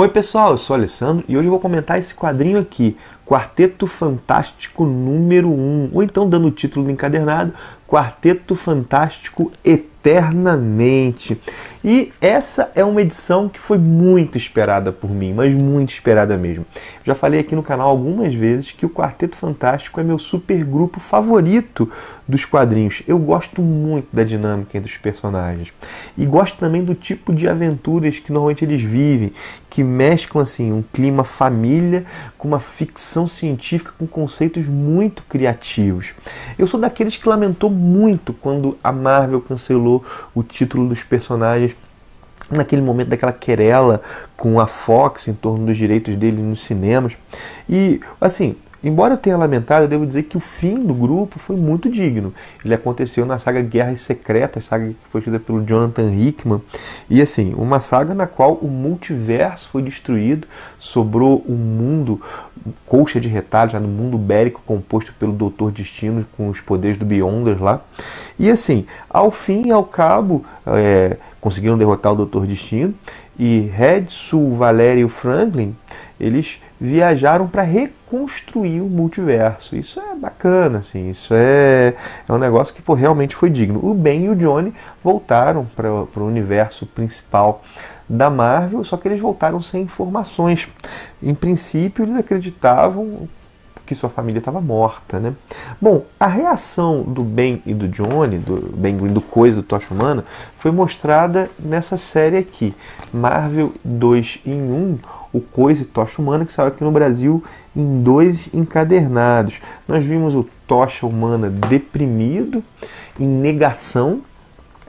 Oi pessoal, eu sou Alessandro e hoje eu vou comentar esse quadrinho aqui, Quarteto Fantástico número 1, ou então dando o título do encadernado, Quarteto Fantástico Eternamente. E essa é uma edição que foi muito esperada por mim, mas muito esperada mesmo. Já falei aqui no canal algumas vezes que o Quarteto Fantástico é meu super grupo favorito dos quadrinhos. Eu gosto muito da dinâmica entre os personagens e gosto também do tipo de aventuras que normalmente eles vivem, que mesclam assim um clima família com uma ficção científica com conceitos muito criativos. Eu sou daqueles que lamentou muito quando a Marvel cancelou o título dos personagens naquele momento daquela querela com a Fox em torno dos direitos dele nos cinemas. E assim, Embora eu tenha lamentado, eu devo dizer que o fim do grupo foi muito digno. Ele aconteceu na saga Guerras Secretas, saga que foi escrita pelo Jonathan Hickman. E assim, uma saga na qual o multiverso foi destruído, sobrou um mundo colcha de retalhos, no mundo bélico composto pelo Doutor Destino com os poderes do Beyonders lá. E assim, ao fim e ao cabo, é, conseguiram derrotar o Doutor Destino e Red, Sul, Valério e Franklin, eles viajaram para reconstruir o multiverso. Isso é bacana, assim, isso é, é um negócio que pô, realmente foi digno. O Ben e o Johnny voltaram para o universo principal da Marvel, só que eles voltaram sem informações. Em princípio, eles acreditavam que sua família estava morta, né? Bom, a reação do Ben e do Johnny, do Ben Green, do Coisa, do Tocha Humana, foi mostrada nessa série aqui, Marvel 2 em 1, o Coisa e Tocha Humana, que saiu aqui no Brasil em dois encadernados. Nós vimos o Tocha Humana deprimido, em negação,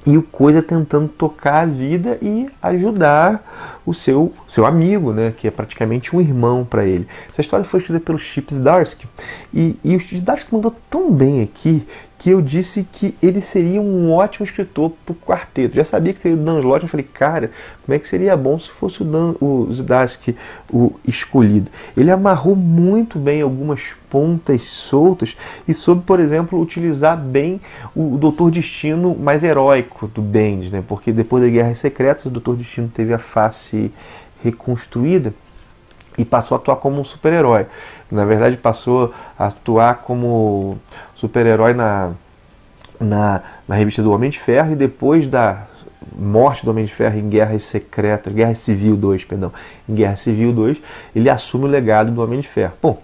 e o Coisa tentando tocar a vida e ajudar o seu, seu amigo, né, que é praticamente um irmão para ele. Essa história foi escrita pelo Chips Darsky e, e o Chips Darsky mandou tão bem aqui que eu disse que ele seria um ótimo escritor para o quarteto. Já sabia que seria o Dan Slott, eu falei, cara, como é que seria bom se fosse o, Dan, o Zdarsky o escolhido. Ele amarrou muito bem algumas pontas soltas e soube, por exemplo, utilizar bem o, Doutor Destino mais heróico do Bendis, né? porque depois da Guerra Secreta, o Doutor Destino teve a face reconstruída e passou a atuar como um super-herói. Na verdade, passou a atuar como super-herói na, na, na revista do Homem de Ferro e depois da morte do Homem de Ferro em Guerras Secretas, Guerra Civil 2, perdão, em Guerra Civil 2, ele assume o legado do Homem de Ferro. Bom,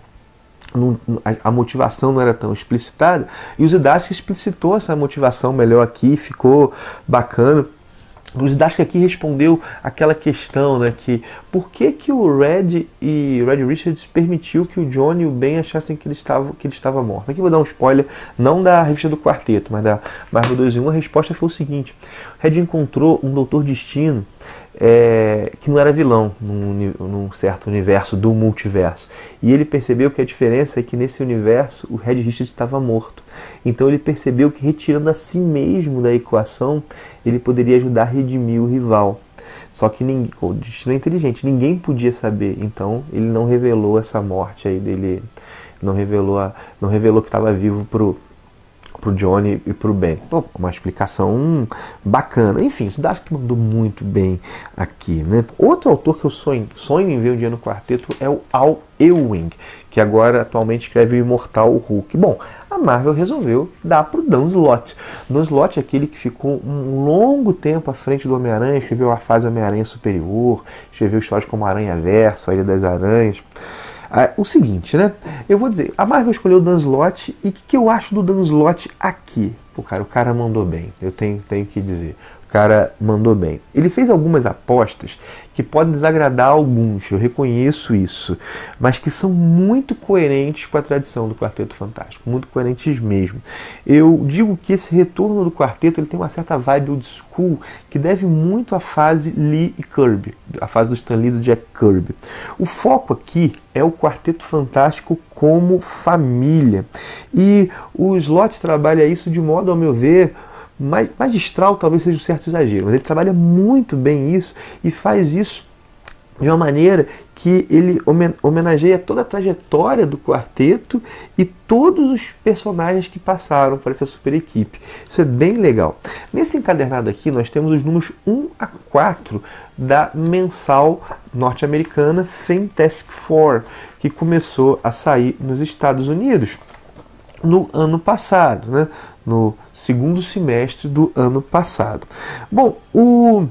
a motivação não era tão explicitada e o Zdarsky explicitou essa motivação melhor aqui, ficou bacana. O Zdarsky aqui respondeu aquela questão, né, que por que, que o Red e Red Richards permitiu que o Johnny e o Ben achassem que ele estava, que ele estava morto. Aqui vou dar um spoiler, não da revista do quarteto, mas da Marvel 2 em 1, a resposta foi o seguinte, Red encontrou um Doutor Destino é, que não era vilão num, num, certo universo do multiverso. E ele percebeu que a diferença é que nesse universo o Red Richard estava morto. Então ele percebeu que retirando a si mesmo da equação, ele poderia ajudar a redimir o rival. Só que ninguém, o destino é inteligente, ninguém podia saber. Então ele não revelou essa morte aí dele, não revelou, a, não revelou que estava vivo pro pro Johnny e pro Ben. uma explicação bacana. Enfim, o Darsky mandou muito bem aqui, né? Outro autor que eu sonho, sonho em ver um dia no quarteto é o Al Ewing, que agora atualmente escreve o Imortal Hulk. Bom, a Marvel resolveu dar pro Dan Slott. Dan Slott é aquele que ficou um longo tempo à frente do Homem-Aranha, escreveu a fase Homem-Aranha Superior, escreveu histórias como Aranha Verso, A Ilha das Aranhas. Ah, o seguinte, né? Eu vou dizer, a Marvel escolheu o Dan Slott e o que, que eu acho do Dan Slott aqui? Pô, cara, o cara mandou bem, eu tenho, tenho que dizer. O cara mandou bem. Ele fez algumas apostas que podem desagradar alguns, eu reconheço isso, mas que são muito coerentes com a tradição do Quarteto Fantástico, muito coerentes mesmo. Eu digo que esse retorno do quarteto ele tem uma certa vibe old school que deve muito à fase Lee e Kirby, a fase do Stan Lee e do Jack Kirby. O foco aqui é o Quarteto Fantástico como família. E o Slot trabalha isso de modo, ao meu ver, magistral talvez seja um certo exagero, mas ele trabalha muito bem isso e faz isso de uma maneira que ele homenageia toda a trajetória do quarteto e todos os personagens que passaram por essa super equipe. Isso é bem legal. Nesse encadernado aqui, nós temos os números 1 a 4 da mensal norte-americana Fantastic Four, que começou a sair nos Estados Unidos no ano passado, né? no segundo semestre do ano passado. Bom, o,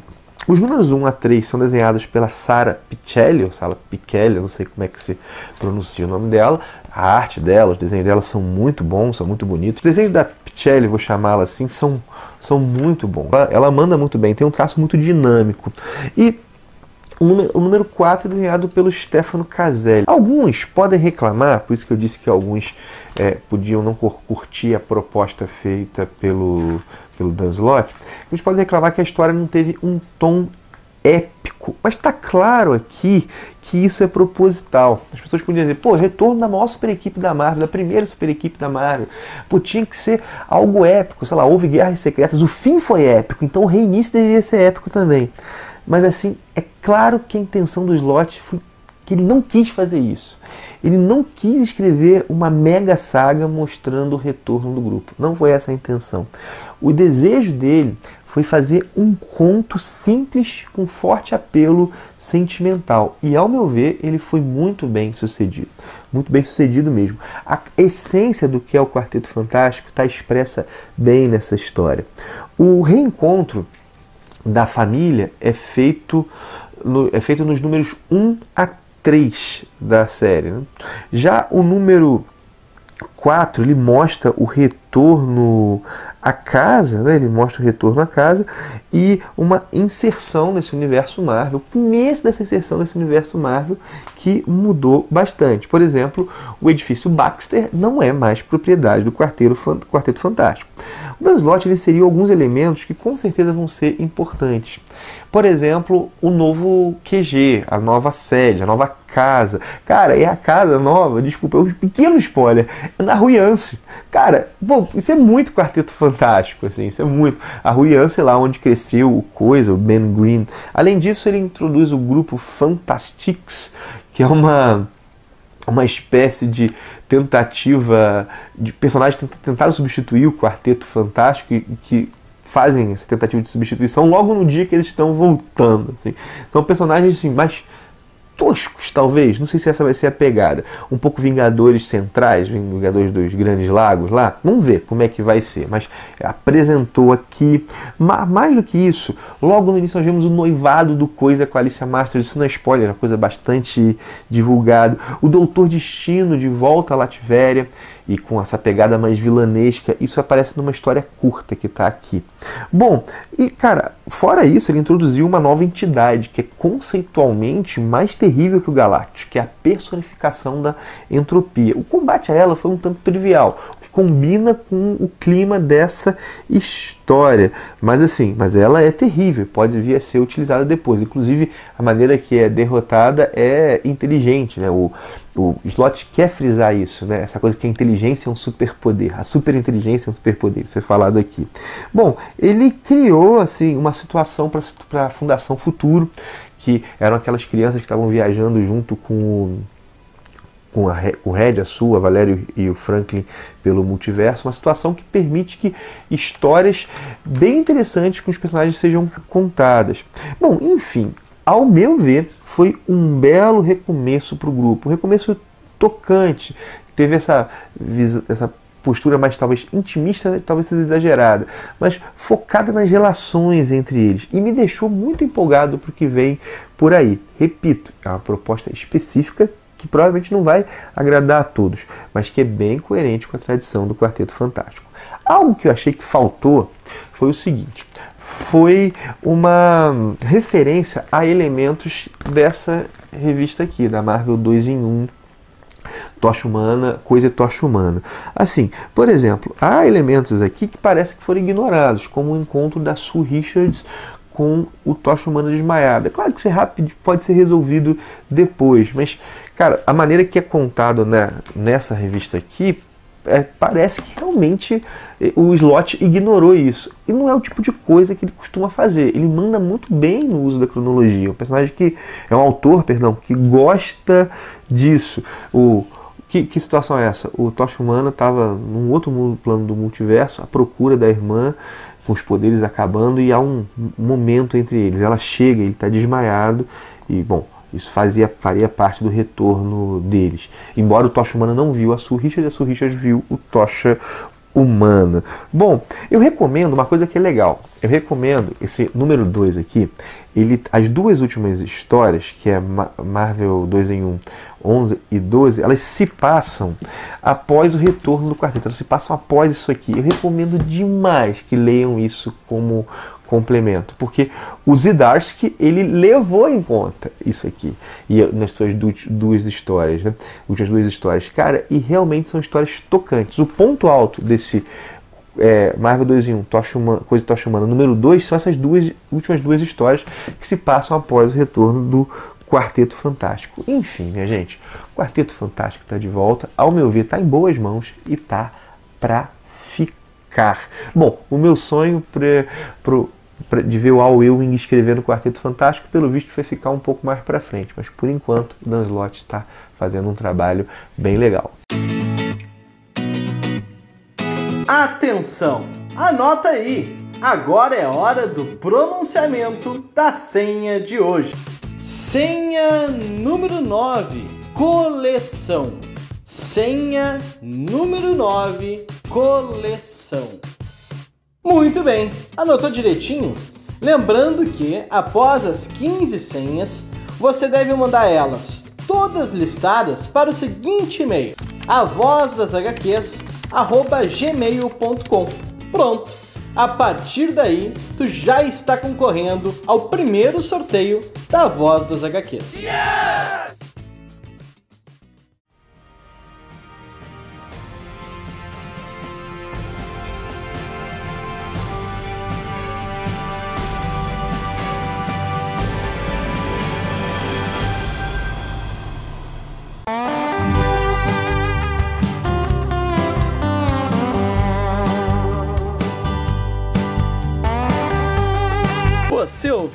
os números 1 a 3 são desenhados pela Sara Pichelli, ou Sara Pichelli, não sei como é que se pronuncia o nome dela. A arte dela, os desenhos dela são muito bons, são muito bonitos. Os desenhos da Pichelli, vou chamá-la assim, são, são muito bons. Ela, ela manda muito bem, tem um traço muito dinâmico. E o número, o número 4 é desenhado pelo Stefano Caselli. Alguns podem reclamar, por isso que eu disse que alguns é, podiam não curtir a proposta feita pelo, pelo Dan Slott. Alguns podem reclamar que a história não teve um tom épico. Mas está claro aqui que isso é proposital. As pessoas podiam dizer, pô, retorno da maior super equipe da Marvel, da primeira super equipe da Marvel. Pô, tinha que ser algo épico, sei lá, houve guerras secretas, o fim foi épico, então o reinício deveria ser épico também. Mas assim, é claro que a intenção do Slot foi que ele não quis fazer isso. Ele não quis escrever uma mega saga mostrando o retorno do grupo. Não foi essa a intenção. O desejo dele foi fazer um conto simples com forte apelo sentimental. E ao meu ver, ele foi muito bem sucedido. Muito bem sucedido mesmo. A essência do que é o Quarteto Fantástico está expressa bem nessa história. O reencontro da família é feito, no, é feito nos números 1 a 3 da série. Né? Já o número 4 ele mostra o retorno à casa, né? ele mostra o retorno à casa e uma inserção nesse universo Marvel, o começo dessa inserção nesse universo Marvel que mudou bastante. Por exemplo, o edifício Baxter não é mais propriedade do Quarteto, Quarteto Fantástico. O Dan Slott ele inseriu alguns elementos que com certeza vão ser importantes. Por exemplo, o novo QG, a nova sede, a nova casa. Cara, é a casa nova, desculpa, é um pequeno spoiler, é na Ruiance. Cara, bom, isso é muito Quarteto Fantástico, assim, isso é muito. A Ruiance é lá onde cresceu o Coisa, o Ben Green. Além disso, ele introduz o grupo Fantastics, que é uma uma espécie de tentativa de personagens tentaram substituir o Quarteto Fantástico que fazem essa tentativa de substituição logo no dia que eles estão voltando. Assim. São personagens assim, mais toscos, talvez. Não sei se essa vai ser a pegada. Um pouco Vingadores centrais, Vingadores dos Grandes Lagos lá. Vamos ver como é que vai ser. Mas apresentou aqui. Mais do que isso, logo no início nós vemos o noivado do Coisa com a Alicia Masters. Isso não é spoiler, é uma coisa bastante divulgada. O Doutor Destino de volta à Lativéria e com essa pegada mais vilanesca. Isso aparece numa história curta que está aqui. Bom, e cara, fora isso, ele introduziu uma nova entidade que é conceitualmente mais terrível que o Galactus, que é a personificação da entropia. O combate a ela foi um tanto trivial, o que combina com o clima dessa história. Mas assim, mas ela é terrível, pode vir a ser utilizada depois. Inclusive, a maneira que é derrotada é inteligente, né? O, o Slot quer frisar isso, né? Essa coisa que a inteligência é um superpoder, a superinteligência é um superpoder, isso é falado aqui. Bom, ele criou assim uma situação para a Fundação Futuro, que eram aquelas crianças que estavam viajando junto com com, a, com o Red, a sua, Valério e o Franklin pelo multiverso, uma situação que permite que histórias bem interessantes com os personagens sejam contadas. Bom, enfim, ao meu ver, foi um belo recomeço para o grupo, um recomeço tocante, teve essa, essa postura mais talvez intimista, talvez exagerada, mas focada nas relações entre eles e me deixou muito empolgado para o que vem por aí. Repito, é uma proposta específica que provavelmente não vai agradar a todos, mas que é bem coerente com a tradição do Quarteto Fantástico. Algo que eu achei que faltou foi o seguinte: foi uma referência a elementos dessa revista aqui, da Marvel 2 em 1, tocha humana, coisa e tocha humana. Assim, por exemplo, há elementos aqui que parece que foram ignorados, como o encontro da Sue Richards com o tocha humana desmaiada. É claro que isso é rápido, pode ser resolvido depois, mas, cara, a maneira que é contado né, nessa revista aqui é, parece que realmente eh, o Slot ignorou isso. E não é o tipo de coisa que ele costuma fazer. Ele manda muito bem no uso da cronologia. Um personagem que é um autor, perdão, que gosta disso. O, que, que situação é essa? O Tocha Humana estava num outro plano do multiverso, à procura da irmã, com os poderes acabando, e há um momento entre eles. Ela chega, ele está desmaiado, e bom, isso fazia, faria parte do retorno deles. Embora o Tocha Humana não viu a Sue Richard, a Sue Richard viu o Tocha Humana. Bom, eu recomendo uma coisa que é legal. Eu recomendo esse número 2 aqui. Ele, as duas últimas histórias, que é Marvel 2 em 1, 11 e 12, elas se passam após o retorno do quarteto. Elas se passam após isso aqui. Eu recomendo demais que leiam isso como complemento, porque o Zidarsky ele levou em conta isso aqui e nas suas duas histórias, né? Últimas duas histórias, cara, e realmente são histórias tocantes. O ponto alto desse é, Marvel 2 em 1, Tocha Humana, Coisa Tocha Humana, número 2, são essas duas últimas duas histórias que se passam após o retorno do Quarteto Fantástico. Enfim, minha gente, o Quarteto Fantástico está de volta, ao meu ver, está em boas mãos e para ficar. Bom, o meu sonho para de ver o Al Ewing escrever no Quarteto Fantástico, pelo visto vai ficar um pouco mais para frente, mas por enquanto o Dan Slott está fazendo um trabalho bem legal. Atenção! Anota aí! Agora é hora do pronunciamento da senha de hoje. Senha número 9, coleção. Senha número 9, coleção. Muito bem, anotou direitinho? Lembrando que, após as 15 senhas, você deve mandar elas todas listadas para o seguinte e-mail: avozdashqs@gmail.com. Pronto. A partir daí, tu já está concorrendo ao primeiro sorteio da Voz das HQs. Yes!